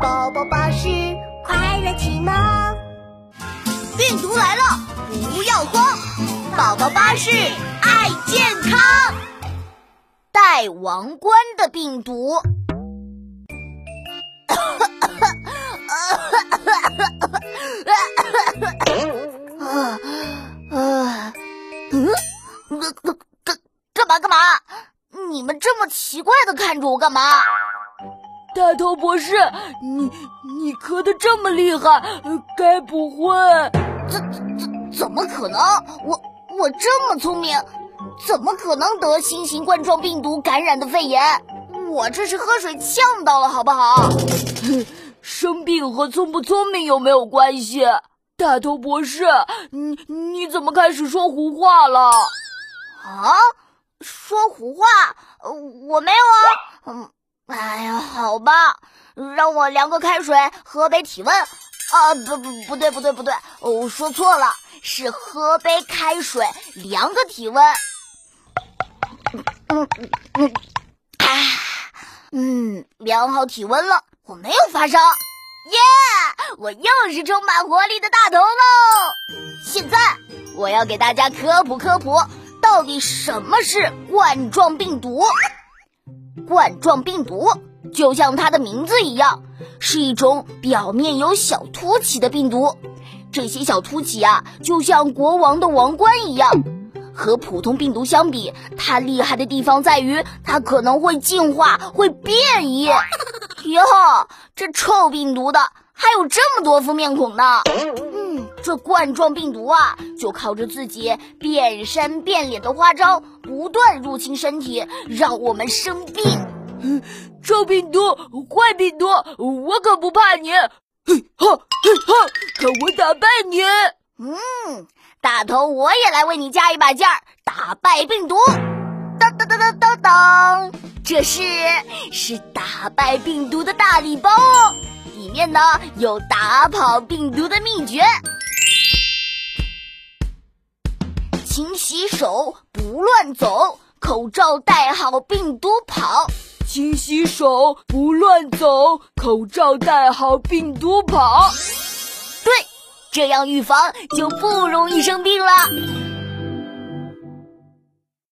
宝宝巴士快乐启蒙。病毒来了，不要慌！宝宝巴士爱健康。戴王冠的病毒。干干干干嘛干嘛？你们这么奇怪的看着我干嘛？大头博士，你你咳得这么厉害，该不会……怎怎怎么可能？我我这么聪明，怎么可能得新型冠状病毒感染的肺炎？我这是喝水呛到了，好不好？生病和聪不聪明有没有关系？大头博士，你你怎么开始说胡话了？啊？说胡话？我没有啊。嗯。哎呀，好吧，让我量个开水，喝杯体温。啊，不不不对不对不对，我说错了，是喝杯开水，量个体温。嗯嗯嗯啊，嗯，量好体温了，我没有发烧。耶，我又是充满活力的大头喽！现在我要给大家科普科普，到底什么是冠状病毒。冠状病毒就像它的名字一样，是一种表面有小凸起的病毒。这些小凸起啊，就像国王的王冠一样。和普通病毒相比，它厉害的地方在于，它可能会进化、会变异。哟，这臭病毒的还有这么多副面孔呢！嗯，这冠状病毒啊，就靠着自己变身变脸的花招，不断入侵身体，让我们生病。臭病毒，坏病毒，我可不怕你！嘿哈嘿哈，看我打败你！嗯，大头，我也来为你加一把劲儿，打败病毒！当当当当当当，这是是打败病毒的大礼包哦，里面呢有打跑病毒的秘诀：勤洗手，不乱走，口罩戴好，病毒跑。勤洗手，不乱走，口罩戴好，病毒跑。对，这样预防就不容易生病了。